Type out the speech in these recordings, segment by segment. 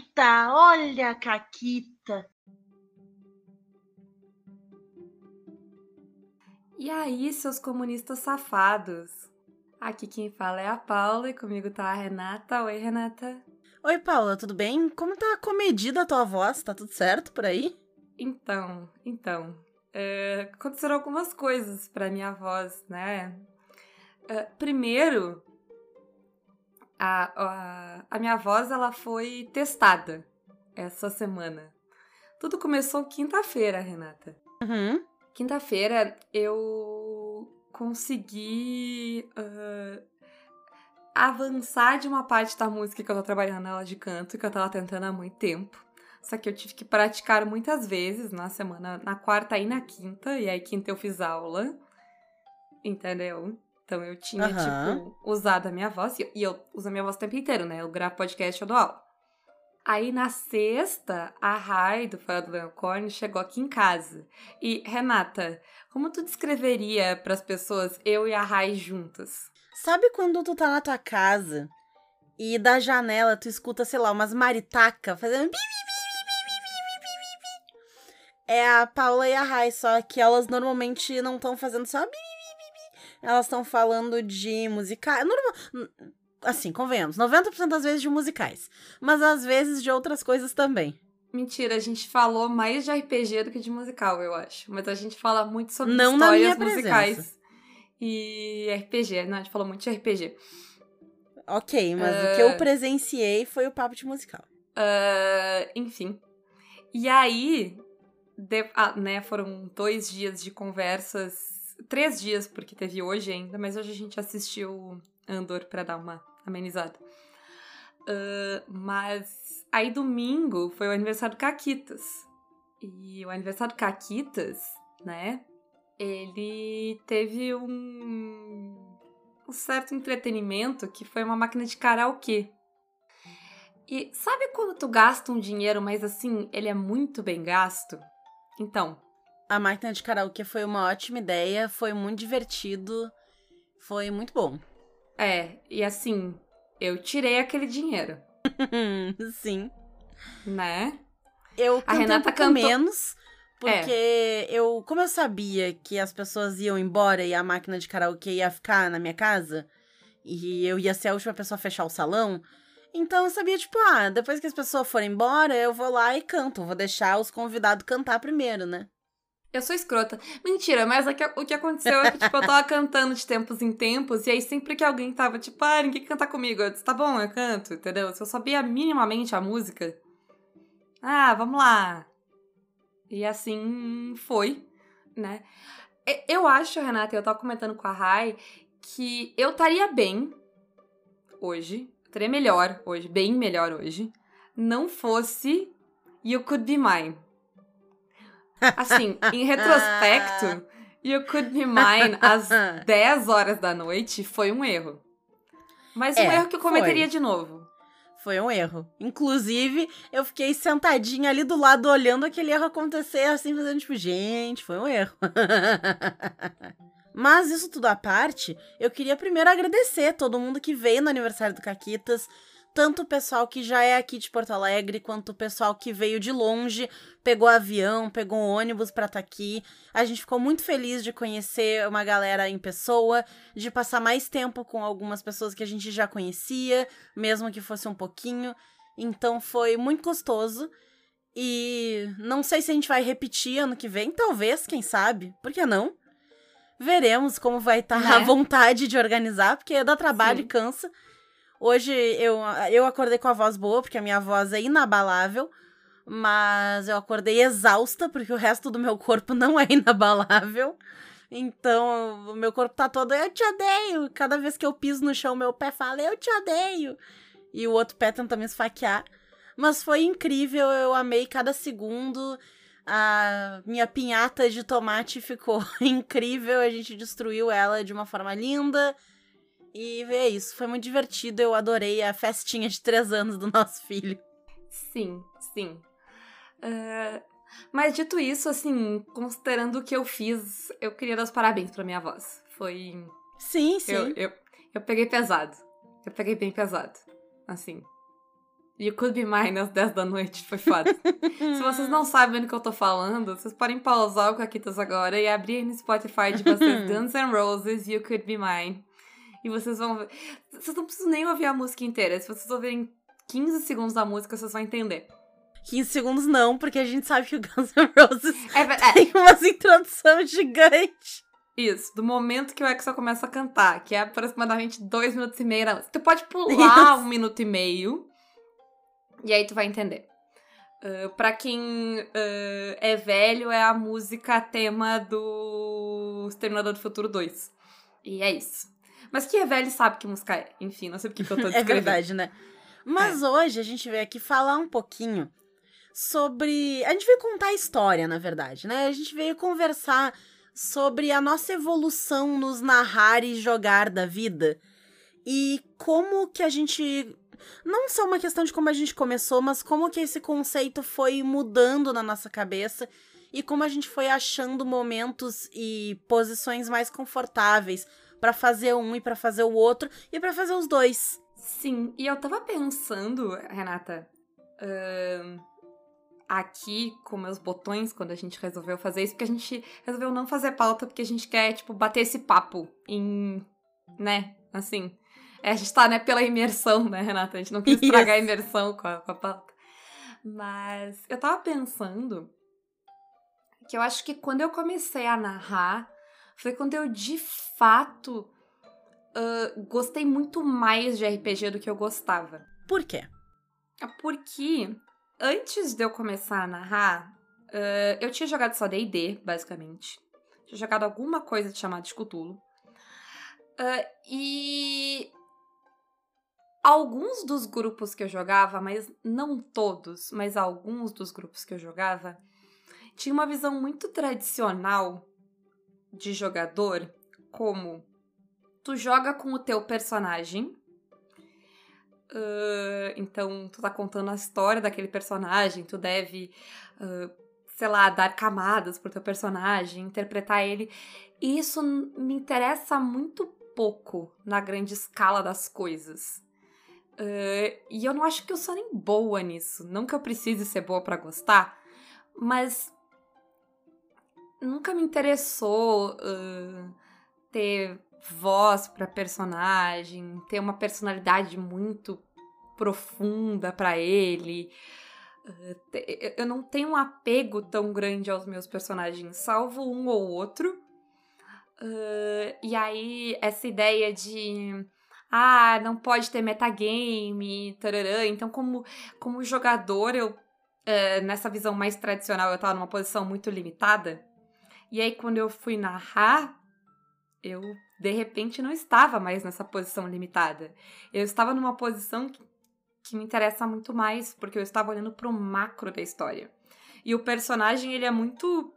Caquita, olha a Caquita. E aí, seus comunistas safados? Aqui quem fala é a Paula e comigo tá a Renata. Oi, Renata. Oi, Paula, tudo bem? Como tá comedida a tua voz? Tá tudo certo por aí? Então, então. É, aconteceram algumas coisas pra minha voz, né? É, primeiro, a, a, a minha voz ela foi testada essa semana. Tudo começou quinta-feira, Renata. Uhum. Quinta-feira eu consegui uh, avançar de uma parte da música que eu tô trabalhando nela de canto, que eu tava tentando há muito tempo. Só que eu tive que praticar muitas vezes na semana, na quarta e na quinta, e aí quinta eu fiz aula, entendeu? Então eu tinha, uhum. tipo, usado a minha voz, e eu, e eu uso a minha voz o tempo inteiro, né? Eu gravo podcast, eu dou aula. Aí na sexta, a Rai do Fora do Leocorne chegou aqui em casa. E, Renata, como tu descreveria para as pessoas eu e a Rai juntas? Sabe quando tu tá na tua casa e da janela tu escuta, sei lá, umas maritacas fazendo. É a Paula e a Rai, só que elas normalmente não estão fazendo só. Elas estão falando de musical. Normal assim, convenhamos, 90% das vezes de musicais, mas às vezes de outras coisas também. Mentira, a gente falou mais de RPG do que de musical, eu acho. Mas a gente fala muito sobre Não histórias musicais e RPG. Não, a gente falou muito de RPG. Ok, mas uh... o que eu ah. presenciei foi o papo de musical. Uh, enfim. E aí, de, ah, né, foram dois dias de conversas. Três dias, porque teve hoje ainda, mas hoje a gente assistiu Andor para dar uma amenizada. Uh, mas aí domingo foi o aniversário do Caquitas. E o aniversário do Caquitas, né? Ele teve um, um certo entretenimento que foi uma máquina de karaokê. E sabe quando tu gasta um dinheiro, mas assim, ele é muito bem gasto? Então. A máquina de karaokê foi uma ótima ideia, foi muito divertido, foi muito bom. É, e assim, eu tirei aquele dinheiro. Sim. Né? Eu a Renata um cantou menos, porque é. eu, como eu sabia que as pessoas iam embora e a máquina de karaokê ia ficar na minha casa, e eu ia ser a última pessoa a fechar o salão, então eu sabia, tipo, ah, depois que as pessoas forem embora, eu vou lá e canto. Vou deixar os convidados cantar primeiro, né? Eu sou escrota. Mentira, mas é que, o que aconteceu é que, tipo, eu tava cantando de tempos em tempos, e aí sempre que alguém tava, tipo, ah, ninguém cantar comigo, eu disse, tá bom, eu canto, entendeu? Se eu sabia minimamente a música, ah, vamos lá. E assim foi, né? Eu acho, Renata, eu tava comentando com a Rai, que eu estaria bem hoje, estaria melhor hoje, bem melhor hoje, não fosse You Could Be Mine. Assim, em retrospecto, You Could Be Mine às 10 horas da noite foi um erro. Mas um é, erro que eu cometeria foi. de novo. Foi um erro. Inclusive, eu fiquei sentadinha ali do lado olhando aquele erro acontecer, assim, fazendo tipo, gente, foi um erro. Mas isso tudo à parte, eu queria primeiro agradecer todo mundo que veio no aniversário do Caquitas, tanto o pessoal que já é aqui de Porto Alegre, quanto o pessoal que veio de longe, pegou avião, pegou um ônibus para estar tá aqui. A gente ficou muito feliz de conhecer uma galera em pessoa, de passar mais tempo com algumas pessoas que a gente já conhecia, mesmo que fosse um pouquinho. Então foi muito gostoso. E não sei se a gente vai repetir ano que vem, talvez, quem sabe? Por que não? Veremos como vai estar tá né? a vontade de organizar, porque dá trabalho Sim. e cansa. Hoje eu, eu acordei com a voz boa, porque a minha voz é inabalável, mas eu acordei exausta, porque o resto do meu corpo não é inabalável. Então, o meu corpo tá todo, eu te odeio. Cada vez que eu piso no chão, meu pé fala, eu te odeio. E o outro pé tenta me esfaquear. Mas foi incrível, eu amei cada segundo. A minha pinhata de tomate ficou incrível, a gente destruiu ela de uma forma linda. E é isso, foi muito divertido. Eu adorei a festinha de três anos do nosso filho. Sim, sim. Uh, mas dito isso, assim, considerando o que eu fiz, eu queria dar os parabéns pra minha voz. Foi. Sim, sim. Eu, eu, eu peguei pesado. Eu peguei bem pesado. Assim. You Could Be Mine às 10 da noite, foi foda. Se vocês não sabem do que eu tô falando, vocês podem pausar o Caquitas agora e abrir aí no Spotify de vocês Guns N' Roses, You Could Be Mine. E vocês vão ver. Vocês não precisam nem ouvir a música inteira. Se vocês ouvirem 15 segundos da música, vocês vão entender. 15 segundos não, porque a gente sabe que o Guns N' Roses É, é, tem umas introduções gigantes. Isso, do momento que o Exo começa a cantar, que é aproximadamente dois minutos e meio. da música. Tu pode pular um minuto e meio, e aí tu vai entender. Uh, pra quem uh, é velho, é a música tema do Exterminador do Futuro 2. E é isso. Mas quem é velho sabe que música é. Enfim, não sei porque que eu tô É descrevendo. verdade, né? Mas hoje a gente veio aqui falar um pouquinho sobre. A gente veio contar a história, na verdade, né? A gente veio conversar sobre a nossa evolução nos narrar e jogar da vida. E como que a gente. Não só uma questão de como a gente começou, mas como que esse conceito foi mudando na nossa cabeça e como a gente foi achando momentos e posições mais confortáveis pra fazer um e pra fazer o outro e pra fazer os dois. Sim, e eu tava pensando, Renata, ahn, aqui com meus botões, quando a gente resolveu fazer isso, porque a gente resolveu não fazer pauta, porque a gente quer, tipo, bater esse papo em. né? Assim. É, a gente tá, né, pela imersão, né, Renata? A gente não quis estragar a imersão com a, com a pauta. Mas eu tava pensando que eu acho que quando eu comecei a narrar, foi quando eu de fato ah, gostei muito mais de RPG do que eu gostava. Por quê? Porque antes de eu começar a narrar, ah, eu tinha jogado só D&D, basicamente. Tinha jogado alguma coisa de chamada de Cthulhu. Ah, e alguns dos grupos que eu jogava, mas não todos, mas alguns dos grupos que eu jogava, tinha uma visão muito tradicional de jogador, como tu joga com o teu personagem. ah, então, tu tá contando a história daquele personagem, tu deve, ah, sei lá, dar camadas pro teu personagem, interpretar ele. E isso me interessa muito pouco na grande escala das coisas. Ah, e eu não acho que eu sou nem boa nisso. Não que eu precise ser boa pra gostar, mas nunca me interessou ah, ter voz pra personagem, ter uma personalidade muito profunda pra ele. Eu não tenho um apego tão grande aos meus personagens, salvo um ou outro. Ah, e aí, essa ideia de. Ah, não pode ter metagame, tararã. Então, como, como jogador, eu. eh, nessa visão mais tradicional, eu tava numa posição muito limitada. E aí, quando eu fui narrar, eu de repente não estava mais nessa posição limitada. Eu estava numa posição que, que me interessa muito mais, porque eu estava olhando pro macro da história. E o personagem, ele é muito.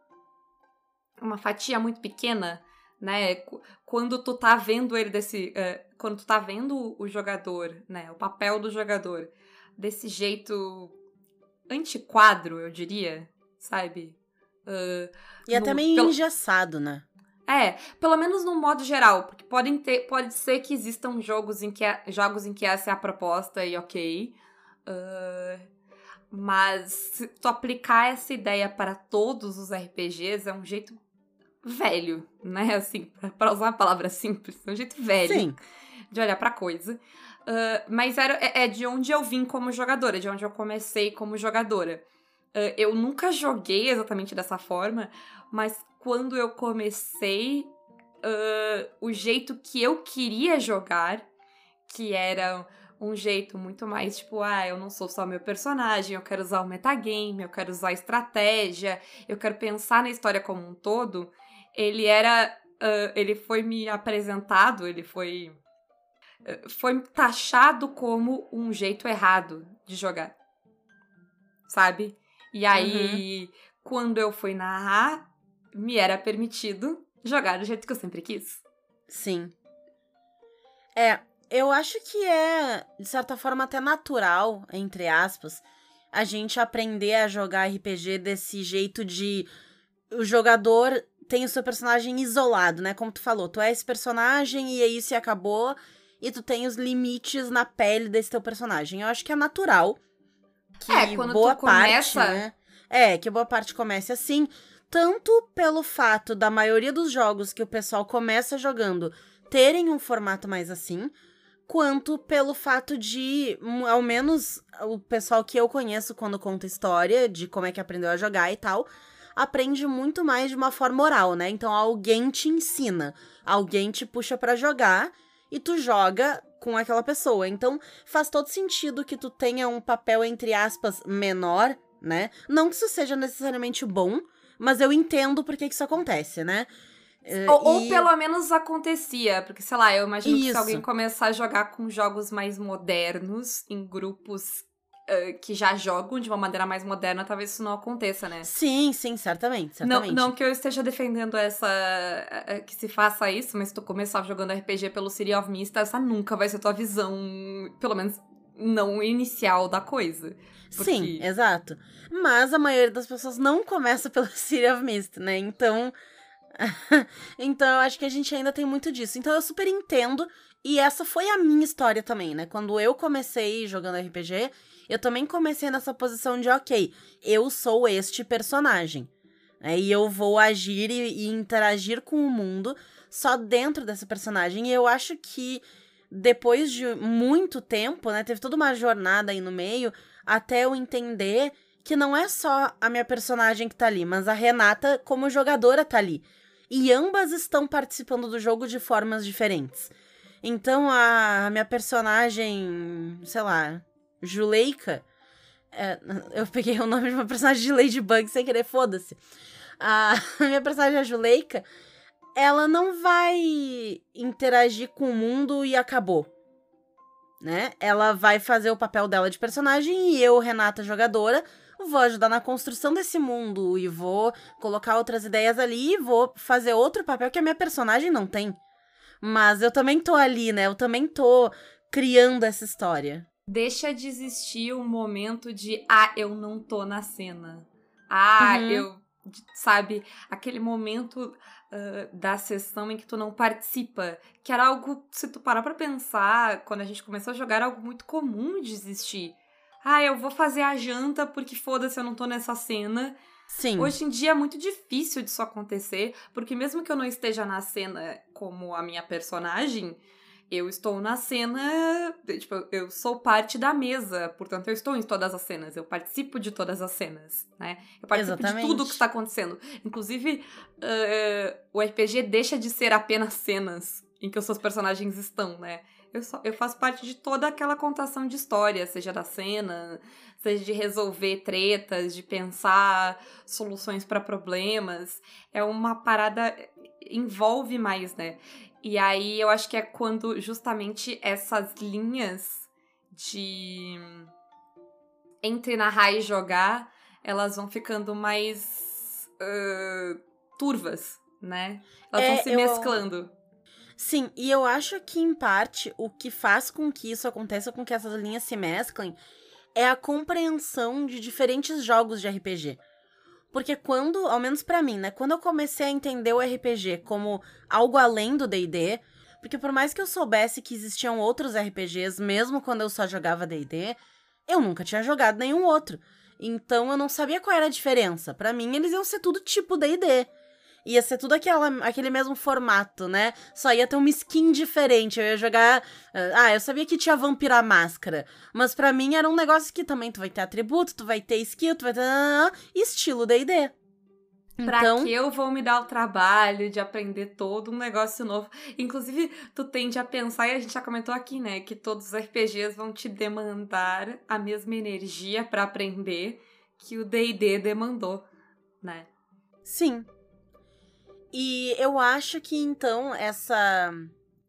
uma fatia muito pequena, né? Qu- Quando tu tá vendo ele desse. eh, quando tu tá vendo o jogador, né? O papel do jogador desse jeito antiquadro, eu diria, sabe? Ah, E até No- meio pelo- engessado, né? é, pelo menos no modo geral, porque podem ter, pode ser que existam jogos em que, é- jogos em que essa é a proposta e ok. Ah, mas se tu aplicar essa ideia para todos os RPGs é um jeito velho, né? Assim, pra usar uma palavra simples, é um jeito velho Sim. de olhar pra coisa. Ah, mas era, é, é de onde eu vim como jogadora, de onde eu comecei como jogadora. Ah, eu nunca joguei exatamente dessa forma, mas quando eu comecei, ah, o jeito que eu queria jogar, que era um jeito muito mais tipo, ah, eu não sou só meu personagem, eu quero usar o metagame, eu quero usar estratégia, eu quero pensar na história como um todo, ele era. ah, ele foi me apresentado, ele foi. foi taxado como um jeito errado de jogar. Sabe? E aí, quando eu fui narrar, me era permitido jogar do jeito que eu sempre quis. Sim. É, eu acho que é, de certa forma, até natural, entre aspas, a gente aprender a jogar RPG desse jeito de o jogador tem o seu personagem isolado, né? Como tu falou, tu é esse personagem e é isso e acabou, e tu tem os limites na pele desse teu personagem. Eu acho que é natural que É, quando boa tu começa- parte, né? É, que boa parte comece assim, tanto pelo fato da maioria dos jogos que o pessoal começa jogando terem um formato mais assim, quanto pelo fato de, hum, ao menos o pessoal que eu conheço quando conta história de como é que aprendeu a jogar e tal, aprende muito mais de uma forma oral, né? Então alguém te ensina, alguém te puxa pra jogar e tu joga com aquela pessoa. Então faz todo sentido que tu tenha um papel entre aspas menor, né? Não que isso seja necessariamente bom, mas eu entendo por que isso acontece, né? Eh, Ou, ou e- pelo menos acontecia, porque, sei lá, eu imagino que se Isso. alguém começar a jogar com jogos mais modernos, em grupos ah, que já jogam de uma maneira mais moderna, talvez isso não aconteça, né? Sim, sim, certamente, Não, certamente. não que eu esteja defendendo essa. eh, que se faça isso, mas se tu começar jogando RPG pelo City of Mist, essa nunca vai ser tua visão, pelo menos não inicial da coisa. porque- Sim, exato. Mas a maioria das pessoas não começa pelo City of Mist, né? Então. então eu acho que a gente ainda tem muito disso. Então eu super entendo. E essa foi a minha história também, né? Quando eu comecei jogando RPG, eu também comecei nessa posição de, ok, eu sou este personagem. né? E eu vou agir e, e interagir com o mundo só dentro dessa personagem. E eu acho que depois de muito tempo, né? Teve toda uma jornada aí no meio até eu entender que não é só a minha personagem que tá ali, mas a Renata como jogadora tá ali. E ambas estão participando do jogo de formas diferentes. Então a minha personagem, sei lá, Juleika. é, eu peguei o nome de uma personagem de Ladybug sem querer, foda-se. A minha personagem, a Juleika, ela não vai interagir com o mundo e acabou né? Ela vai fazer o papel dela de personagem e eu, Renata, jogadora, vou ajudar na construção desse mundo e vou colocar outras ideias ali e vou fazer outro papel que a minha personagem não tem. Mas eu também tô ali, né? Eu também tô criando essa história. Deixa de existir o momento de, ah, eu não tô na cena. Ah, Uhum. eu. Sabe? Aquele momento ah, da sessão em que tu não participa. Que era algo, se tu parar pra pensar, quando a gente começou a jogar, era algo muito comum de existir. Ah, eu vou fazer a janta porque foda-se, eu não tô nessa cena. Sim. Hoje em dia é muito difícil disso acontecer, porque mesmo que eu não esteja na cena como a minha personagem, eu estou na cena, tipo, eu sou parte da mesa, portanto eu estou em todas as cenas, eu participo de todas as cenas, né? Eu participo Exatamente. de tudo que está acontecendo. Inclusive, eh, o RPG deixa de ser apenas cenas em que os seus personagens estão, né? Eu, só, eu faço parte de toda aquela contação de história, seja da cena, seja de resolver tretas, de pensar soluções para problemas. É uma parada envolve mais, né? E aí eu acho que é quando justamente essas linhas de entre narrar e jogar, elas vão ficando mais ah, turvas, né? Elas É, vão se eu- mesclando. Sim, e eu acho que, em parte, o que faz com que isso aconteça, com que essas linhas se mesclem, é a compreensão de diferentes jogos de RPG. Porque quando, ao menos pra mim, né, quando eu comecei a entender o RPG como algo além do D&D, porque por mais que eu soubesse que existiam outros RPGs, mesmo quando eu só jogava D&D, eu nunca tinha jogado nenhum outro. Então eu não sabia qual era a diferença. Pra mim, eles iam ser tudo tipo D&D. Ia ser tudo aquela, aquele mesmo formato, né? Só ia ter uma skin diferente. Eu ia jogar. Ah, eu sabia que tinha Vampira Máscara. Mas pra mim era um negócio que também tu vai ter atributo, tu vai ter skill, tu vai ter. Estilo DD. Pra Então. que eu vou me dar o trabalho de aprender todo um negócio novo? Inclusive, tu tende a pensar, e a gente já comentou aqui, né? Que todos os RPGs vão te demandar a mesma energia pra aprender que o DD demandou, né? Sim. E eu acho que então essa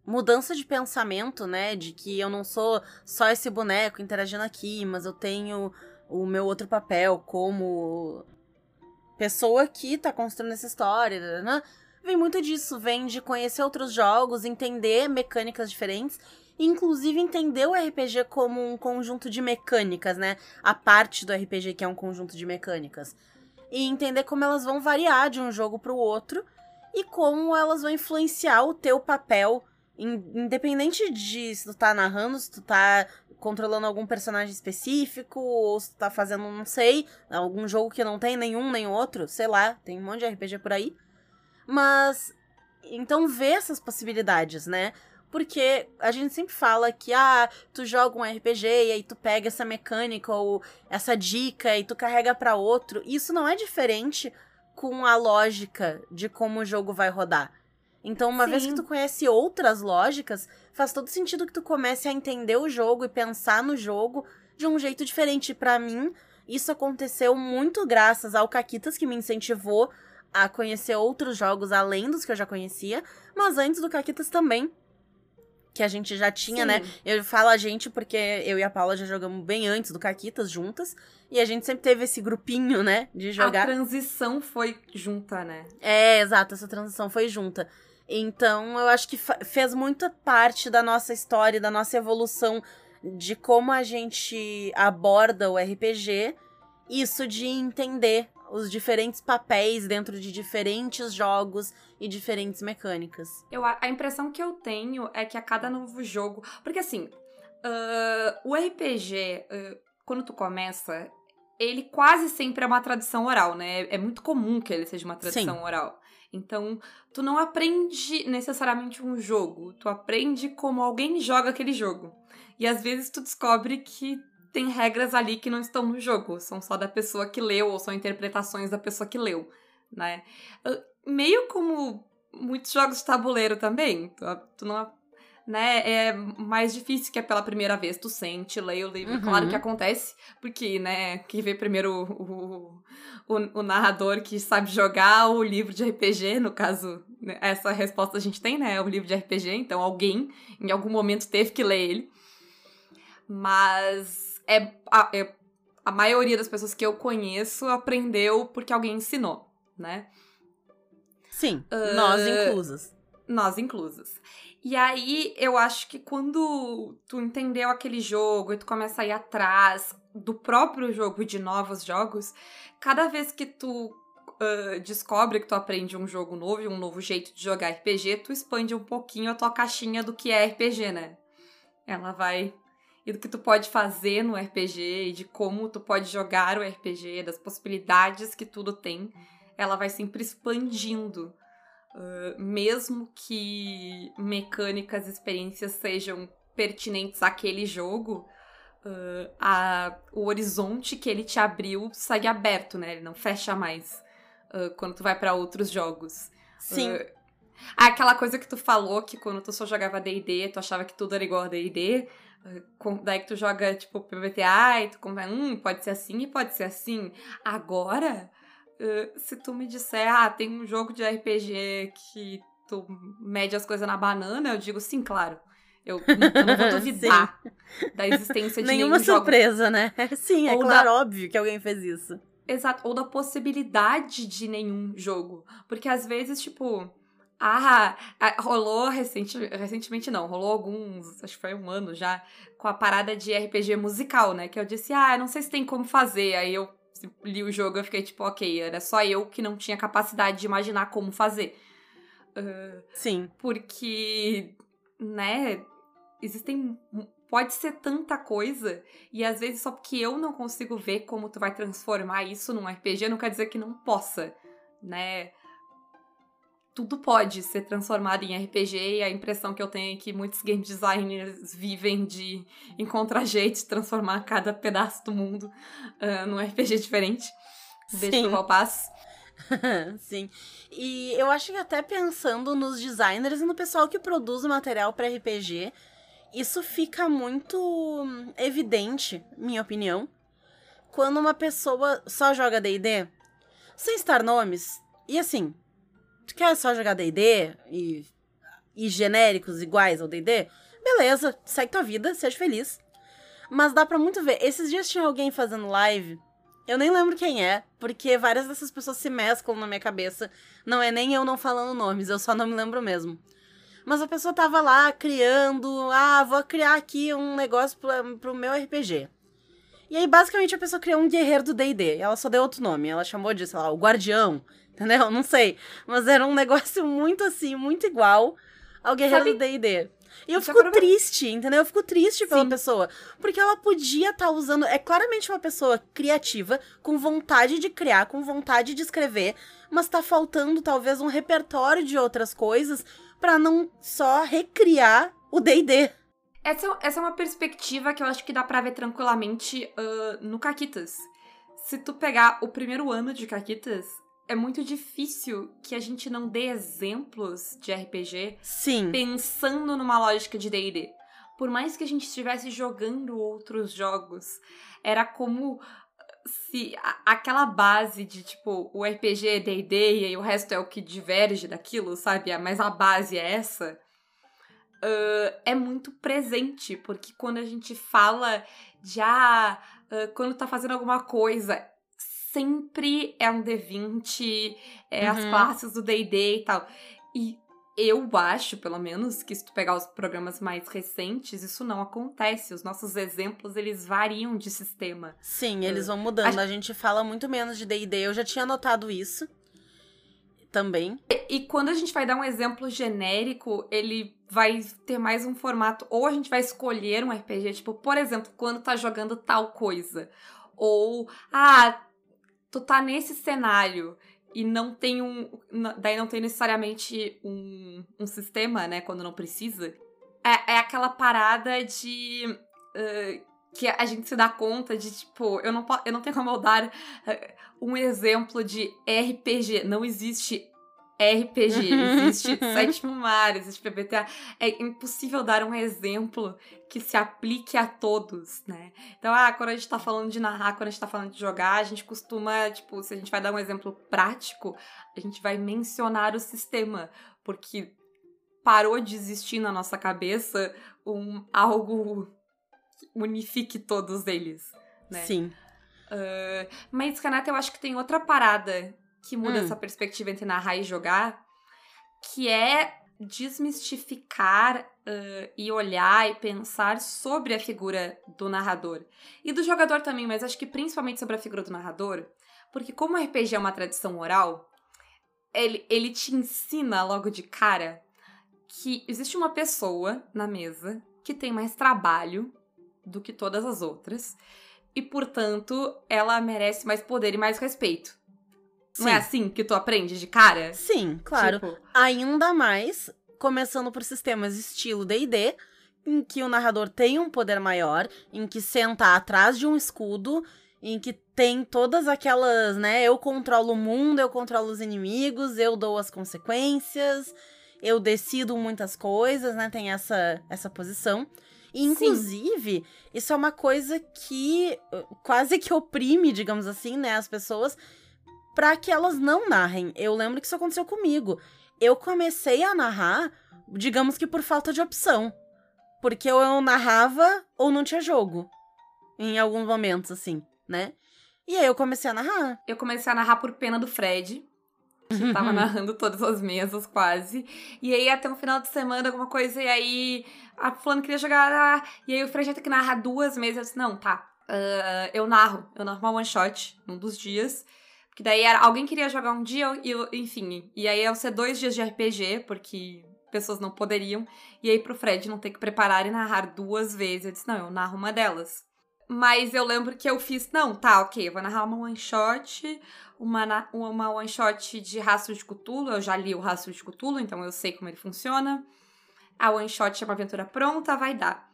mudança de pensamento, né, de que eu não sou só esse boneco interagindo aqui, mas eu tenho o meu outro papel como pessoa que tá construindo essa história, né? Vem muito disso, vem de conhecer outros jogos, entender mecânicas diferentes, inclusive entender o RPG como um conjunto de mecânicas, né? A parte do RPG que é um conjunto de mecânicas. E entender como elas vão variar de um jogo pro outro e como elas vão influenciar o teu papel, in- independente de se tu tá narrando, se tu tá controlando algum personagem específico, ou se tu tá fazendo, não sei, algum jogo que não tem nenhum nem outro, sei lá, tem um monte de RPG por aí. Mas então vê essas possibilidades, né? Porque a gente sempre fala que, ah, tu joga um RPG e aí tu pega essa mecânica ou essa dica e tu carrega para outro. Isso não é diferente com a lógica de como o jogo vai rodar. Então, uma Sim. vez que tu conhece outras lógicas, faz todo sentido que tu comece a entender o jogo e pensar no jogo de um jeito diferente. Para mim, isso aconteceu muito graças ao Caquitas, que me incentivou a conhecer outros jogos além dos que eu já conhecia, mas antes do Caquitas também que a gente já tinha, né? Sim. né? Eu falo a gente porque eu e a Paula já jogamos bem antes do Caquitas juntas. E a gente sempre teve esse grupinho, né? De jogar. A transição foi junta, né? É, exato, essa transição foi junta. Então, eu acho que fez muita parte da nossa história, da nossa evolução de como a gente aborda o RPG. Isso de entender os diferentes papéis dentro de diferentes jogos e diferentes mecânicas. Eu, a impressão que eu tenho é que a cada novo jogo. Porque assim, uh, o RPG, uh, quando tu começa, ele quase sempre é uma tradição oral, né? É muito comum que ele seja uma tradição Sim. oral. Então, tu não aprende necessariamente um jogo, tu aprende como alguém joga aquele jogo. E às vezes tu descobre que tem regras ali que não estão no jogo, são só da pessoa que leu, ou são interpretações da pessoa que leu, né? Meio como muitos jogos de tabuleiro também, tu, não né, é mais difícil que é pela primeira vez, tu sente, lê o livro, uhum. claro que acontece, porque, né, quem vê primeiro o, o, o, narrador que sabe jogar o livro de RPG, no caso, né, essa resposta a gente tem, né, o livro de RPG, então alguém em algum momento teve que ler ele, mas é a, é, a maioria das pessoas que eu conheço aprendeu porque alguém ensinou, né? Sim, uh, nós inclusas. Nós inclusas. E aí, eu acho que quando tu entendeu aquele jogo e tu começa a ir atrás do próprio jogo e de novos jogos, cada vez que tu uh, descobre que tu aprende um jogo novo e um novo jeito de jogar RPG, tu expande um pouquinho a tua caixinha do que é RPG, né? Ela vai e do que tu pode fazer no RPG e de como tu pode jogar o RPG, das possibilidades que tudo tem, ela vai sempre expandindo. Uh, mesmo que mecânicas, experiências sejam pertinentes àquele jogo, uh, a, o horizonte que ele te abriu segue aberto, né? Ele não fecha mais uh, quando tu vai para outros jogos. Sim. aquela coisa que tu falou que quando tu só jogava D&D, tu achava que tudo era igual a D&D, Daí que tu joga, tipo, PBTA e tu compra, hum, pode ser assim e pode ser assim. Agora, se tu me disser, ah, tem um jogo de RPG que tu mede as coisas na banana, eu digo, sim, claro. Eu, eu não vou duvidar da existência de Nenhuma surpresa, jogo. né? Sim, é Ou claro, da... óbvio que alguém fez isso. Exato. Ou da possibilidade de nenhum jogo. Porque às vezes, tipo ah, rolou recente, recentemente não, rolou alguns, acho que foi um ano já, com a parada de RPG musical, né? Que eu disse, ah, não sei se tem como fazer. Aí eu li o jogo e fiquei tipo, ok, era só eu que não tinha capacidade de imaginar como fazer. Uh, Sim. Porque, né, existem. Pode ser tanta coisa, e às vezes só porque eu não consigo ver como tu vai transformar isso num RPG, não quer dizer que não possa, né? Tudo pode ser transformado em RPG e a impressão que eu tenho é que muitos game designers vivem de encontrar jeito de transformar cada pedaço do mundo uh, num RPG diferente. Beijo pro passo. Sim. E eu acho que até pensando nos designers e no pessoal que produz o material para RPG, isso fica muito evidente, minha opinião, quando uma pessoa só joga D&D, sem estar nomes, e assim, tu quer só jogar D&D e, e genéricos iguais ao D&D? Beleza, segue tua vida, seja feliz. Mas dá pra muito ver. Esses dias tinha alguém fazendo live, eu nem lembro quem é, porque várias dessas pessoas se mesclam na minha cabeça. Não é nem eu não falando nomes, eu só não me lembro mesmo. Mas a pessoa tava lá criando, ah, vou criar aqui um negócio pro, pro meu RPG. E aí, basicamente, a pessoa criou um guerreiro do D&D. Ela só deu outro nome. Ela chamou de, sei lá, o Guardião. Entendeu? Não sei. Mas era um negócio muito assim, muito igual ao Guerreiro do D&D. E eu fico triste, entendeu? Eu fico triste pela Sim. pessoa. Porque ela podia estar usando. É claramente uma pessoa criativa, com vontade de criar, com vontade de escrever, mas tá faltando talvez um repertório de outras coisas pra não só recriar o DD. Essa, essa é uma perspectiva que eu acho que dá pra ver tranquilamente ah, no Caquitas. Se tu pegar o primeiro ano de Caquitas, é muito difícil que a gente não dê exemplos de RPG Sim. pensando numa lógica de D&D. Por mais que a gente estivesse jogando outros jogos, era como se a- aquela base de tipo o RPG é D&D e aí o resto é o que diverge daquilo, sabe? Mas a base é essa. ah, é muito presente, porque quando a gente fala de ah, ah, quando tá fazendo alguma coisa, sempre é um D20, é as Uhum. classes do D&D e tal. E eu acho, pelo menos, que se tu pegar os programas mais recentes, isso não acontece. Os nossos exemplos, eles variam de sistema. Sim, eles vão mudando. Acho- A gente fala muito menos de D&D. Eu já tinha notado isso. Também. E quando a gente vai dar um exemplo genérico, ele vai ter mais um formato. Ou a gente vai escolher um RPG, tipo, por exemplo, quando tá jogando tal coisa. Ou, ah, tu tá nesse cenário e não tem um. Daí não tem necessariamente um, um sistema, né? Quando não precisa. É, é aquela parada de. ah, que a gente se dá conta de, tipo, eu não, eu não tenho como eu dar ah, um exemplo de RPG. Não existe RPG, existe Sétimo Mar, existe PBTA. É impossível dar um exemplo que se aplique a todos, né? Então, ah, quando a gente tá falando de narrar, quando a gente tá falando de jogar, a gente costuma, tipo, se a gente vai dar um exemplo prático, a gente vai mencionar o sistema, porque parou de existir na nossa cabeça um algo que unifique todos eles, né? Sim. Ah, mas, Renata, eu acho que tem outra parada que muda Hum. essa perspectiva entre narrar e jogar, que é desmistificar ah, e olhar e pensar sobre a figura do narrador. E do jogador também, mas acho que principalmente sobre a figura do narrador, porque como o RPG é uma tradição oral, ele, ele te ensina logo de cara que existe uma pessoa na mesa que tem mais trabalho do que todas as outras e, portanto, ela merece mais poder e mais respeito. Não é Sim. assim que tu aprende de cara? Sim, claro. Tipo, Ainda mais começando por sistemas estilo D&D, em que o narrador tem um poder maior, em que senta atrás de um escudo, em que tem todas aquelas, né, eu controlo o mundo, eu controlo os inimigos, eu dou as consequências, eu decido muitas coisas, né, tem essa essa posição. E, Sim. inclusive, isso é uma coisa que uh, quase que oprime, digamos assim, né, as pessoas para que elas não narrem. Eu lembro que isso aconteceu comigo. Eu comecei a narrar, digamos que por falta de opção. Porque ou eu narrava ou não tinha jogo. Em alguns momentos, assim, né? E aí eu comecei a narrar. eu comecei a narrar por pena do Fred, que tava narrando todas as mesas quase. E aí, até um final de semana, alguma coisa, e aí a fulano queria jogar. ah, e aí o Fred ia ter que narrar duas mesas. Eu disse, não, tá. ah, eu narro. Eu narro uma one shot num dos dias. Porque daí era, alguém queria jogar um dia, e enfim. E aí iam ser dois dias de RPG, porque pessoas não poderiam. E aí pro Fred não ter que preparar e narrar duas vezes. Eu disse, não, eu narro uma delas. Mas eu lembro que eu fiz, não, tá, ok, eu vou narrar uma one shot, uma, uma one shot de Rastro de Cthulhu, eu já li o Rastro de Cthulhu, então eu sei como ele funciona. A one shot é uma aventura pronta, vai dar.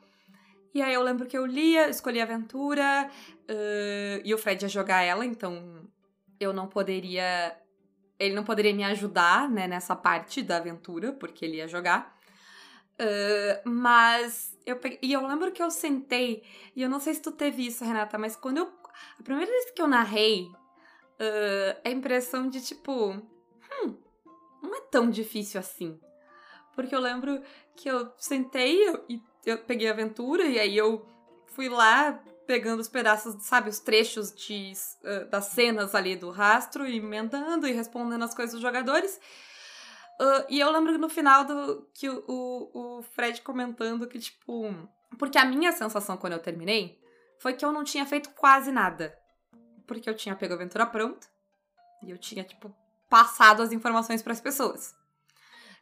E aí eu lembro que eu lia, escolhi a aventura, ãh, e o Fred ia jogar ela, então eu não poderia. Ele não poderia me ajudar, né, nessa parte da aventura, porque ele ia jogar. Ãh, mas eu peguei. E eu lembro que eu sentei, e eu não sei se tu teve isso, Renata, mas quando eu. A primeira vez que eu narrei, ãh, a impressão de tipo. Hum, não é tão difícil assim. Porque eu lembro que eu sentei eu- e eu peguei a aventura, e aí eu fui lá pegando os pedaços, sabe, os trechos de, ah, das cenas ali do rastro, e emendando e respondendo as coisas dos jogadores. Ah, e eu lembro no final do que o, o, o Fred comentando que, tipo. Porque a minha sensação quando eu terminei foi que eu não tinha feito quase nada. Porque eu tinha pego a aventura pronta e eu tinha, tipo, passado as informações para as pessoas.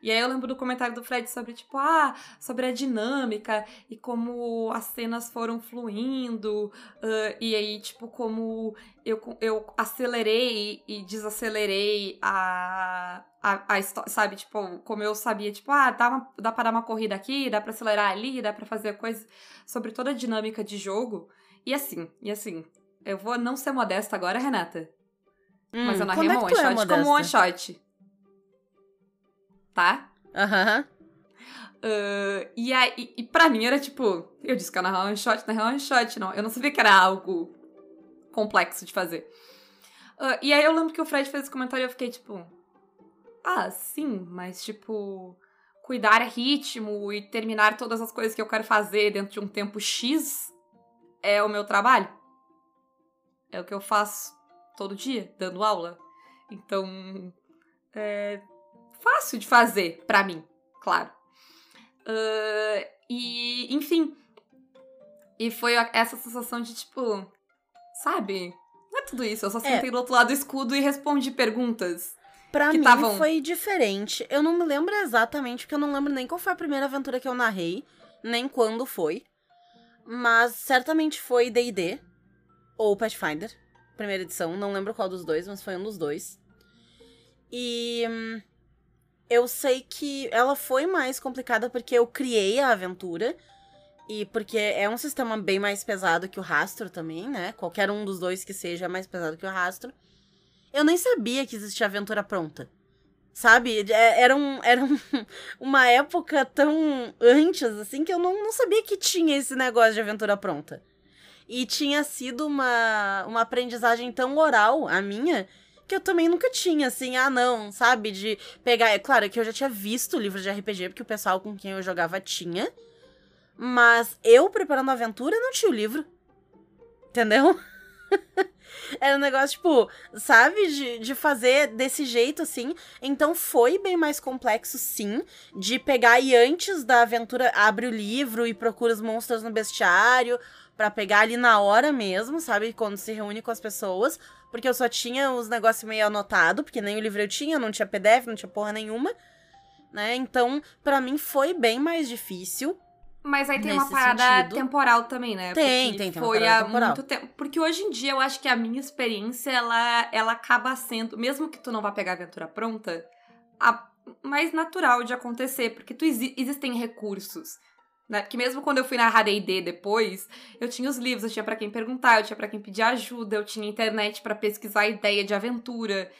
E aí eu lembro do comentário do Fred sobre, tipo, ah, sobre a dinâmica e como as cenas foram fluindo, uh, e aí, tipo, como eu, eu acelerei e desacelerei a, a, a história, sabe? Tipo, como eu sabia, tipo, ah, dá, uma, dá pra dar uma corrida aqui, dá pra acelerar ali, dá pra fazer coisa sobre toda a dinâmica de jogo. E assim, e assim, eu vou não ser modesta agora, Renata. Hum, mas eu narrei é um one shot é como one shot tá? Aham. Uhum. Uh, e, aí, e pra mim era tipo, eu disse que narrar um shot, narrar um shot, não. Eu não sabia que era algo complexo de fazer. Uh, e aí eu lembro que o Fred fez esse comentário e eu fiquei tipo, ah, sim, mas tipo, cuidar ritmo e terminar todas as coisas que eu quero fazer dentro de um tempo X é o meu trabalho. É o que eu faço todo dia, dando aula. Então, é, fácil de fazer para mim, claro. Uh, e, enfim. E foi essa sensação de tipo, sabe? Não é tudo isso. Eu só é. sentei é. do outro lado do escudo e respondi perguntas. Pra mim tavam... foi diferente. Eu não me lembro exatamente, porque eu não lembro nem qual foi a primeira aventura que eu narrei, nem quando foi. Mas certamente foi D&D ou Pathfinder, primeira edição. Não lembro qual dos dois, mas foi um dos dois. E hum, eu sei que ela foi mais complicada porque eu criei a aventura. E porque é um sistema bem mais pesado que o rastro também, né? Qualquer um dos dois que seja é mais pesado que o rastro. Eu nem sabia que existia aventura pronta. Sabe? É, era, um, era um, uma época tão antes, assim, que eu não, não sabia que tinha esse negócio de aventura pronta. E tinha sido uma, uma aprendizagem tão oral, a minha, que eu também nunca tinha, assim, ah, não, sabe? De pegar. É claro que eu já tinha visto livros de RPG, porque o pessoal com quem eu jogava tinha. Mas eu, preparando a aventura, não tinha o livro. Entendeu? Era um negócio, tipo, sabe? De, de fazer desse jeito, assim. Então foi bem mais complexo, sim. De pegar e antes da aventura, abre o livro e procura os monstros no bestiário. Para pegar ali na hora mesmo, sabe? Quando se reúne com as pessoas porque eu só tinha os negócios meio anotado, porque nem o livro eu tinha, não tinha PDF, não tinha porra nenhuma, né? Então, para mim foi bem mais difícil. Mas aí tem uma parada sentido. temporal também, né? Tem, porque tem, tem Foi há temporal. muito tempo. Porque hoje em dia eu acho que a minha experiência, ela, ela acaba sendo, mesmo que tu não vá pegar a aventura pronta, a mais natural de acontecer, porque tu existem recursos. Né? Porque mesmo quando eu fui narrar D&D depois, eu tinha os livros, eu tinha para quem perguntar, eu tinha para quem pedir ajuda, eu tinha internet para pesquisar ideia de aventura.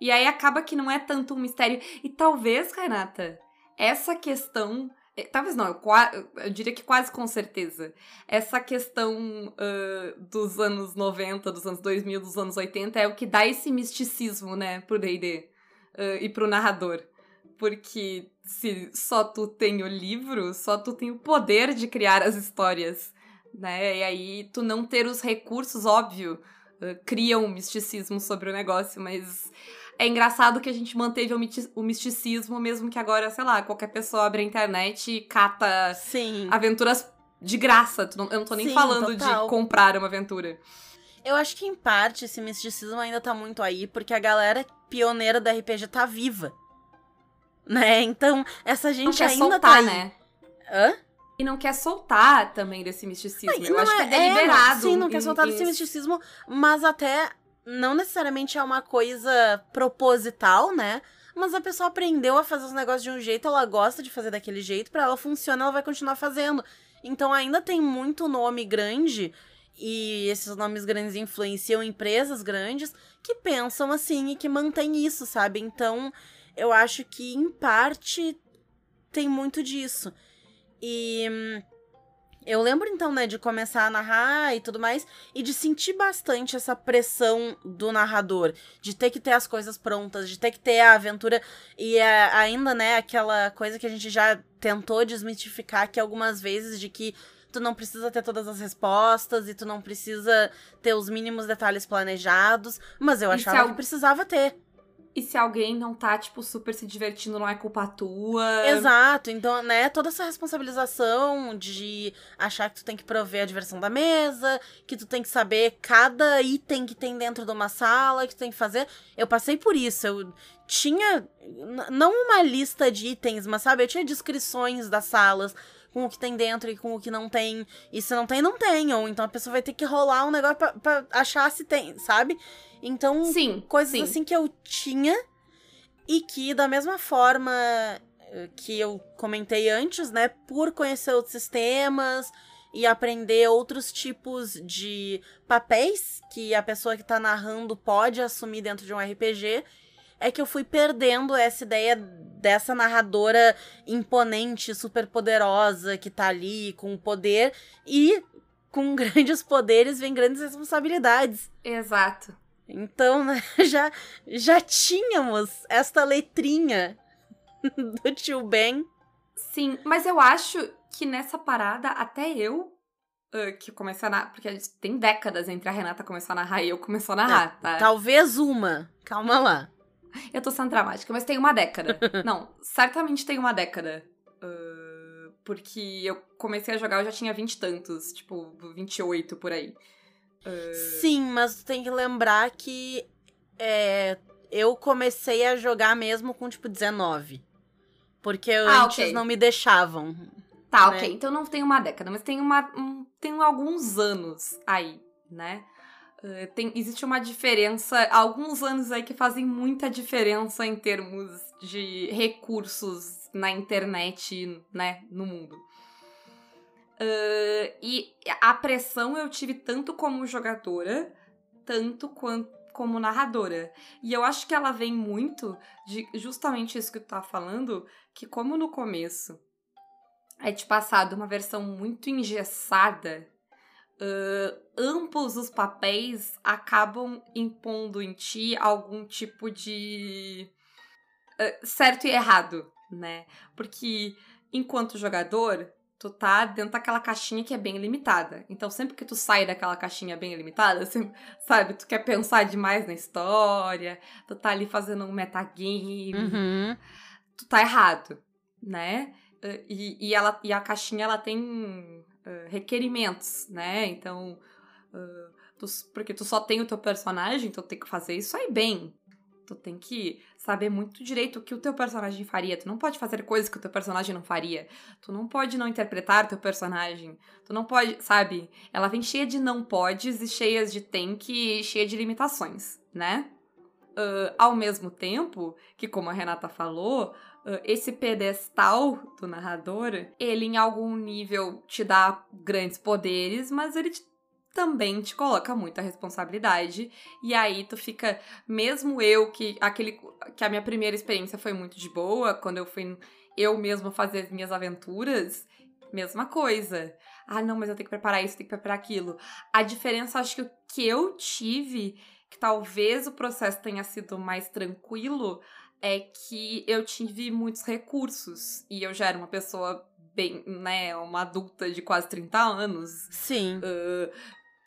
E aí acaba que não é tanto um mistério. E talvez, Renata, essa questão eh, Talvez não, eu, eu, diria que quase com certeza. Essa questão uh, dos anos 90, dos anos 2000, dos anos 80 é o que dá esse misticismo, né, pro D&D uh, e pro narrador. Porque se só tu tem o livro, só tu tem o poder de criar as histórias, né? E aí tu não ter os recursos, óbvio, cria um misticismo sobre o negócio, mas é engraçado que a gente manteve o, misticismo, mesmo que agora, sei lá, qualquer pessoa abre a internet e cata Sim. aventuras de graça. Eu não tô nem Sim, falando total. de comprar uma aventura. Eu acho que em parte esse misticismo ainda tá muito aí, porque a galera pioneira da RPG tá viva né? Então, essa gente não quer ainda soltar, tá aí. né? Hã? E não quer soltar também desse misticismo. Não, Eu não acho é, que é deliberado. É, sim, não quer soltar desse misticismo, mas até não necessariamente é uma coisa proposital, né? Mas a pessoa aprendeu a fazer os negócios de um jeito, ela gosta de fazer daquele jeito, para ela funcionar, ela vai continuar fazendo. Então ainda tem muito nome grande e esses nomes grandes influenciam empresas grandes que pensam assim e que mantêm isso, sabe? Então, eu acho que, em parte, tem muito disso. E hum, eu lembro então, né, de começar a narrar e tudo mais, e de sentir bastante essa pressão do narrador, de ter que ter as coisas prontas, de ter que ter a aventura, e é, ainda, né, aquela coisa que a gente já tentou desmitificar aqui algumas vezes, de que tu não precisa ter todas as respostas e tu não precisa ter os mínimos detalhes planejados, mas eu achava é que precisava ter. E se alguém não tá, tipo, super se divertindo, não é culpa tua. Exato, então, né, toda essa responsabilização de achar que tu tem que prover a diversão da mesa, que tu tem que saber cada item que tem dentro de uma sala, que tu tem que fazer. Eu passei por isso, eu tinha, não uma lista de itens, mas sabe, eu tinha descrições das salas, com o que tem dentro e com o que não tem. E se não tem, não tem. Ou então a pessoa vai ter que rolar um negócio pra, pra achar se tem, sabe? Então, sim, coisas sim. assim que eu tinha e que, da mesma forma eh, que eu comentei antes, né, por conhecer outros sistemas e aprender outros tipos de papéis que a pessoa que tá narrando pode assumir dentro de um RPG, é que eu fui perdendo essa ideia dessa narradora imponente, super poderosa que tá ali com poder e com grandes poderes vem grandes responsabilidades. Exato. Então, né, já, já tínhamos esta letrinha do tio Ben. Sim, mas eu acho que nessa parada, até eu, uh, que comecei a narrar, porque tem décadas entre a Renata começar a narrar e eu começar a narrar, tá? Talvez uma. Calma lá. Eu tô sendo dramática, mas tem uma década. Não, certamente tem uma década. Uh, porque eu comecei a jogar, eu já tinha vinte e tantos, tipo, 28 por aí. Uh... Sim, mas tem que lembrar que é, eu comecei a jogar mesmo com, tipo, 19. Porque ah, antes okay. não me deixavam. Tá, né? ok. Então não tem uma década, mas tem, uma, um, tem alguns anos aí, né? Uh, tem, existe uma diferença, alguns anos aí que fazem muita diferença em termos de recursos na internet, né, no mundo. Uh, e a pressão eu tive tanto como jogadora, tanto quanto como narradora. E eu acho que ela vem muito de justamente isso que tu tá falando, que como no começo é te passado uma versão muito engessada, uh, ambos os papéis acabam impondo em ti algum tipo de uh, certo e errado, né? Porque enquanto jogador, tu tá dentro daquela caixinha que é bem limitada. Então, sempre que tu sai daquela caixinha bem limitada, você, sabe, tu quer pensar demais na história, tu tá ali fazendo um metagame, uhum. tu tá errado, né? E, e, ela, e a caixinha, ela tem uh, requerimentos, né? Então, uh, tu, porque tu só tem o teu personagem, então tem que fazer isso aí bem, Tu tem que saber muito direito o que o teu personagem faria. Tu não pode fazer coisas que o teu personagem não faria. Tu não pode não interpretar teu personagem. Tu não pode, sabe? Ela vem cheia de não podes e cheias de tem que, cheia de limitações, né? Uh, ao mesmo tempo que, como a Renata falou, uh, esse pedestal do narrador, ele em algum nível te dá grandes poderes, mas ele te também te coloca muita responsabilidade. E aí tu fica, mesmo eu que aquele que a minha primeira experiência foi muito de boa, quando eu fui eu mesma fazer as minhas aventuras, mesma coisa. Ah, não, mas eu tenho que preparar isso, tenho que preparar aquilo. A diferença acho que o que eu tive, que talvez o processo tenha sido mais tranquilo, é que eu tive muitos recursos e eu já era uma pessoa bem, né, uma adulta de quase 30 anos. Sim. Uh,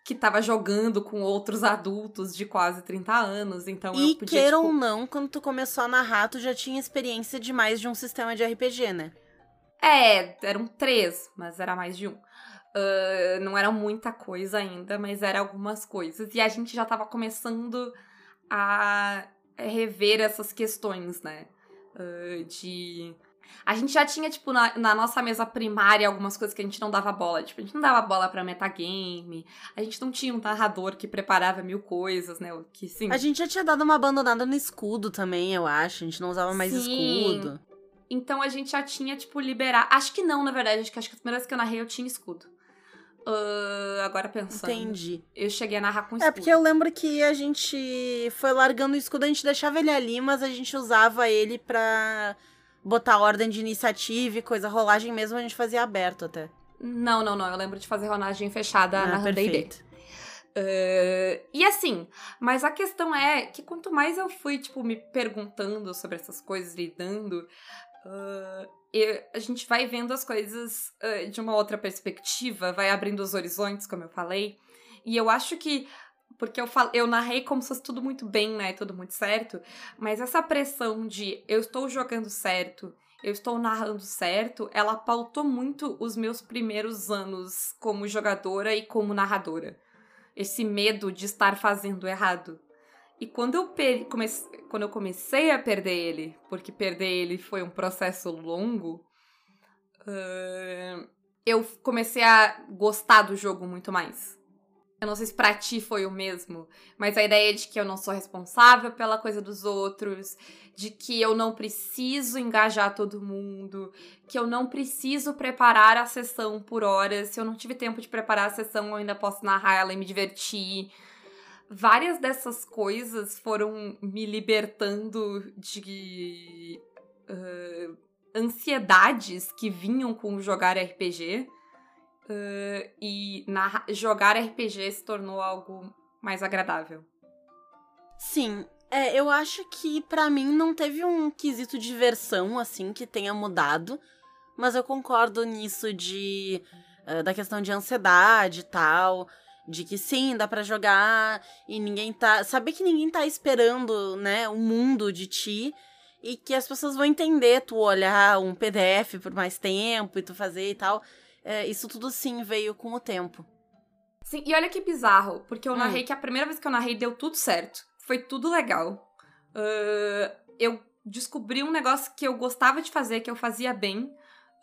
que tava jogando com outros adultos de quase 30 anos, então e eu podia, queira tipo... ou não, quando tu começou a narrar, tu já tinha experiência de mais de um sistema de RPG, né? É, eram três, mas era mais de um. Uh, não era muita coisa ainda, mas era algumas coisas. E a gente já tava começando a rever essas questões, né? Uh, de a gente já tinha, tipo, na, na, nossa mesa primária algumas coisas que a gente não dava bola. Tipo, a gente não dava bola pra metagame. A gente não tinha um narrador que preparava mil coisas, né? Que sim. A gente já tinha dado uma abandonada no escudo também, eu acho. A gente não usava mais sim. escudo. Então a gente já tinha, tipo, liberar. Acho que não, na verdade. Acho que, acho que as primeiras que eu narrei eu tinha escudo. Uh, agora pensando. Entendi. Eu cheguei a narrar com escudo. É porque eu lembro que a gente foi largando o escudo, a gente deixava ele ali, mas a gente usava ele pra botar ordem de iniciativa e coisa. Rolagem mesmo a gente fazia aberto até. Não, não, não. Eu lembro de fazer rolagem fechada ah, na D&D. Uh, e assim, mas a questão é que quanto mais eu fui, tipo, me perguntando sobre essas coisas, lidando, uh, eu, a gente vai vendo as coisas uh, de uma outra perspectiva, vai abrindo os horizontes, como eu falei. E eu acho que porque eu, fal... eu narrei como se fosse tudo muito bem, né? Tudo muito certo. Mas essa pressão de eu estou jogando certo, eu estou narrando certo, ela pautou muito os meus primeiros anos como jogadora e como narradora. Esse medo de estar fazendo errado. E quando eu, comece... quando eu comecei a perder ele, porque perder ele foi um processo longo, uh... eu comecei a gostar do jogo muito mais. Eu não sei se pra ti foi o mesmo, mas a ideia de que eu não sou responsável pela coisa dos outros, de que eu não preciso engajar todo mundo, que eu não preciso preparar a sessão por horas. Se eu não tive tempo de preparar a sessão, eu ainda posso narrar ela e me divertir. Várias dessas coisas foram me libertando de uh, ansiedades que vinham com jogar RPG Uh, e na, jogar RPG se tornou algo mais agradável. Sim, é, eu acho que para mim não teve um quesito de diversão assim que tenha mudado, mas eu concordo nisso de uh, da questão de ansiedade e tal, de que sim, dá para jogar e ninguém tá, saber que ninguém tá esperando, né, o mundo de ti e que as pessoas vão entender tu olhar um PDF por mais tempo e tu fazer e tal é, isso tudo sim veio com o tempo. Sim, e olha que bizarro, porque eu hum. narrei que a primeira vez que eu narrei deu tudo certo. Foi tudo legal. Uh, eu descobri um negócio que eu gostava de fazer, que eu fazia bem.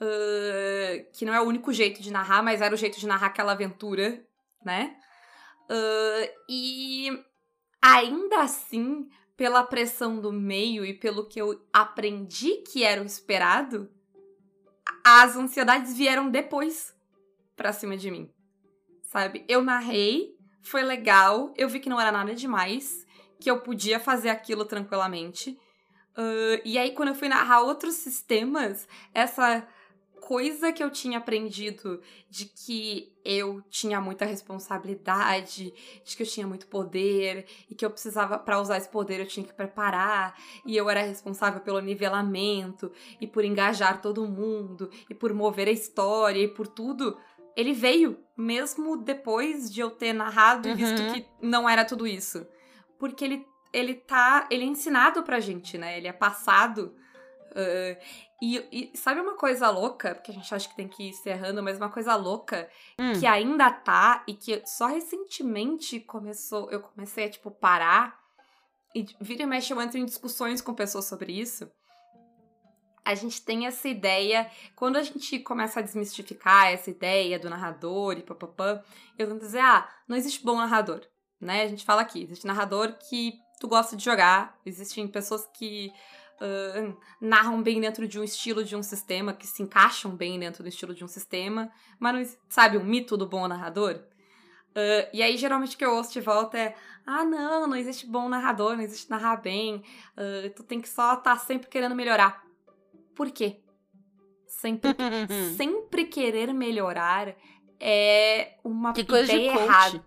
Uh, que não é o único jeito de narrar, mas era o jeito de narrar aquela aventura, né? Uh, e ainda assim, pela pressão do meio e pelo que eu aprendi que era o esperado, as ansiedades vieram depois pra cima de mim. Sabe? Eu narrei, foi legal, eu vi que não era nada demais, que eu podia fazer aquilo tranquilamente. Uh, e aí, quando eu fui narrar outros sistemas, essa coisa que eu tinha aprendido de que eu tinha muita responsabilidade, de que eu tinha muito poder e que eu precisava para usar esse poder eu tinha que preparar e eu era responsável pelo nivelamento e por engajar todo mundo e por mover a história e por tudo. Ele veio mesmo depois de eu ter narrado uhum. e visto que não era tudo isso. Porque ele ele tá, ele é ensinado pra gente, né? Ele é passado Uh, e, e, sabe uma coisa louca, porque a gente acha que tem que ir encerrando, mas uma coisa louca hum. que ainda tá e que só recentemente começou, eu comecei a, tipo, parar e vira e mexe eu entro em discussões com pessoas sobre isso. A gente tem essa ideia, quando a gente começa a desmistificar essa ideia do narrador e papapã, eu vou dizer, ah, não existe bom narrador, né? A gente fala aqui, existe narrador que tu gosta de jogar, existem pessoas que uh, narram bem dentro de um estilo de um sistema, que se encaixam bem dentro do estilo de um sistema, mas não, sabe, um mito do bom narrador? Uh, e aí, geralmente, o que eu ouço de volta é: ah, não, não existe bom narrador, não existe narrar bem, uh, tu tem que só estar tá sempre querendo melhorar. Por quê? Sempre, sempre querer melhorar é uma que coisa ideia de errada.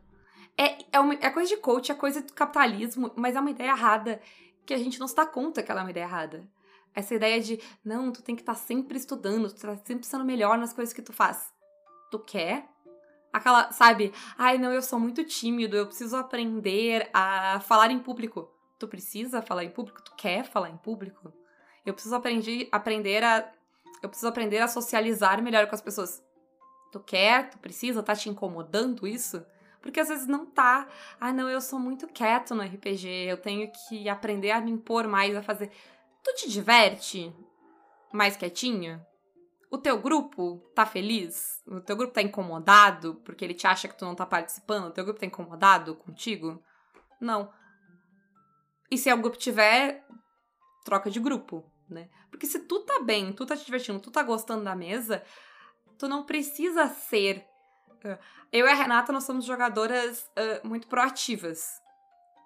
É, é, uma, é coisa de coach, é coisa do capitalismo, mas é uma ideia errada que a gente não se dá conta que ela é uma ideia errada. Essa ideia de, não, tu tem que estar tá sempre estudando, tu tá sempre sendo melhor nas coisas que tu faz. Tu quer? Aquela, sabe? Ai, não, eu sou muito tímido, eu preciso aprender a falar em público. Tu precisa falar em público? Tu quer falar em público? Eu preciso aprender, aprender a. Eu preciso aprender a socializar melhor com as pessoas. Tu quer? Tu precisa? Tá te incomodando isso? Porque às vezes não tá. Ah, não, eu sou muito quieto no RPG, eu tenho que aprender a me impor mais, a fazer. Tu te diverte mais quietinho? O teu grupo tá feliz? O teu grupo tá incomodado porque ele te acha que tu não tá participando? O teu grupo tá incomodado contigo? Não. E se o grupo tiver, troca de grupo, né? Porque se tu tá bem, tu tá te divertindo, tu tá gostando da mesa, tu não precisa ser eu e a Renata, nós somos jogadoras uh, muito proativas,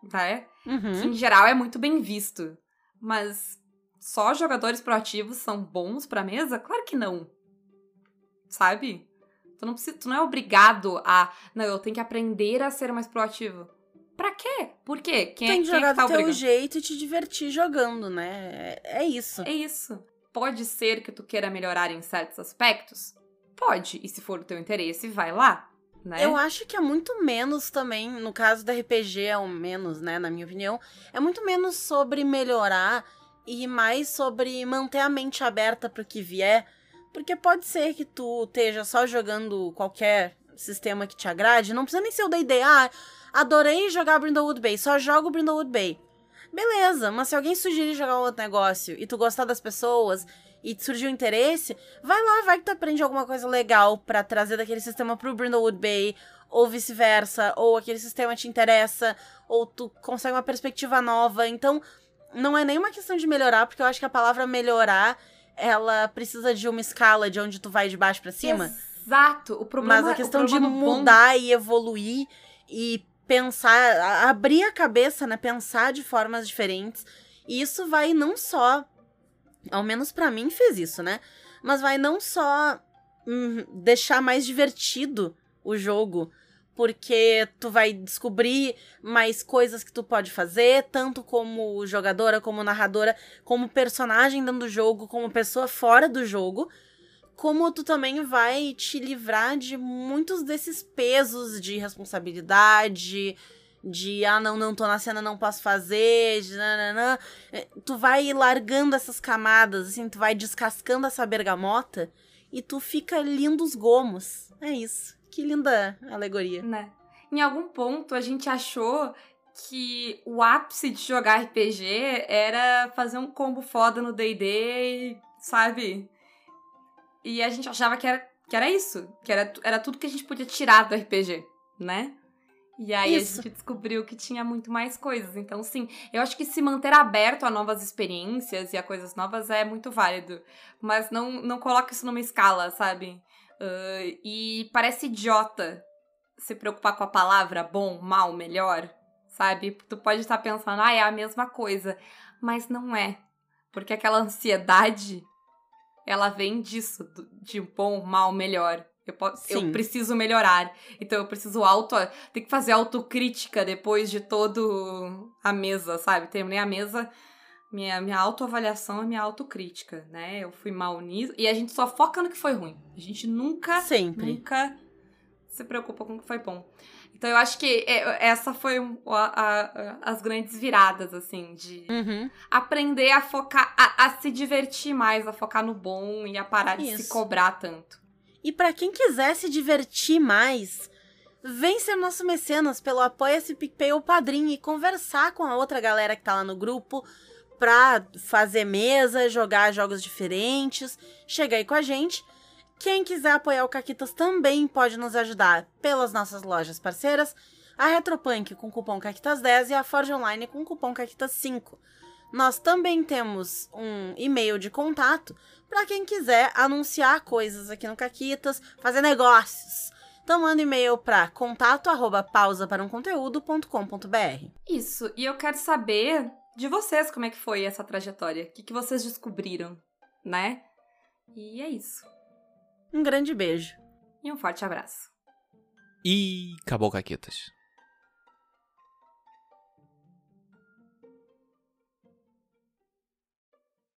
tá? Uhum. Que em geral é muito bem visto. Mas só jogadores proativos são bons pra mesa? Claro que não. Sabe? Tu não, precisa, tu não é obrigado a. Não, eu tenho que aprender a ser mais proativo. Pra quê? Por quê? Quem, Tem que jogar é que tá do teu jeito e te divertir jogando, né? É, é isso. É isso. Pode ser que tu queira melhorar em certos aspectos? Pode, e se for o teu interesse, vai lá. né? Eu acho que é muito menos também, no caso do RPG, é o menos, né, na minha opinião, é muito menos sobre melhorar e mais sobre manter a mente aberta para o que vier. Porque pode ser que tu esteja só jogando qualquer sistema que te agrade, não precisa nem ser o D&D. Ah, adorei jogar Brindlewood Bay, só jogo Brindlewood Bay. Beleza, mas se alguém sugerir jogar outro negócio e tu gostar das pessoas e surgiu interesse, vai lá, vai que tu aprende alguma coisa legal para trazer daquele sistema pro Brindlewood Bay, ou vice-versa, ou aquele sistema te interessa, ou tu consegue uma perspectiva nova. Então, não é nenhuma questão de melhorar, porque eu acho que a palavra melhorar, ela precisa de uma escala de onde tu vai de baixo para cima. Exato. O problema, Mas a questão de problema bom- mudar e evoluir e pensar, abrir a cabeça, né? Pensar de formas diferentes. E isso vai não só, ao menos pra mim fez isso, né? Mas vai não só hum, deixar mais divertido o jogo, porque tu vai descobrir mais coisas que tu pode fazer, tanto como jogadora, como narradora, como personagem dentro do jogo, como pessoa fora do jogo como tu também vai te livrar de muitos desses pesos de responsabilidade, de ah, não, não tô na cena, não posso fazer, de nananã. É, Tu vai largando essas camadas, assim, tu vai descascando essa bergamota e tu fica lindo os gomos. É isso. Que linda alegoria. né? Em algum ponto a gente achou que o ápice de jogar RPG era fazer um combo foda no D&D, sabe? E a gente achava que era, que era isso, que era, era tudo que a gente podia tirar do RPG, né? E aí Isso. a gente descobriu que tinha muito mais coisas. Então, sim, eu acho que se manter aberto a novas experiências e a coisas novas é muito válido. Mas não, não coloca isso numa escala, sabe? Ah, e parece idiota se preocupar com a palavra bom, mal, melhor, sabe? Tu pode estar pensando, ah, é a mesma coisa. Mas não é. Porque aquela ansiedade, ela vem disso, de bom, mal, melhor. Eu, posso, eu preciso melhorar. Então eu preciso auto. Tem que fazer autocrítica depois de todo a mesa, sabe? Terminei a mesa. Minha, minha autoavaliação é minha autocrítica, né? Eu fui mal nisso. E a gente só foca no que foi ruim. A gente nunca Sempre. nunca se preocupa com o que foi bom. Então eu acho que é, essa foi a- a- a- as grandes viradas, assim, de Uhum. aprender a focar, a, se divertir mais, a focar no bom e a parar de se Isso. cobrar tanto. E pra quem quiser se divertir mais, vem ser nosso mecenas pelo Apoia-se PicPay ou Padrim e conversar com a outra galera que tá lá no grupo pra fazer mesa, jogar jogos diferentes, chega aí com a gente. Quem quiser apoiar o Caquitas também pode nos ajudar pelas nossas lojas parceiras, a Retropunk com cupom Caquitas10 e a Forge Online com cupom Caquitas5. Nós também temos um e-mail de contato para quem quiser anunciar coisas aqui no Caquitas, fazer negócios. Então manda e-mail para contato arroba pausa para um conteúdo.com.br. Isso, e eu quero saber de vocês como é que foi essa trajetória. O que, que vocês descobriram, né? E é isso. Um grande beijo. E um forte abraço. E acabou, Caquetas.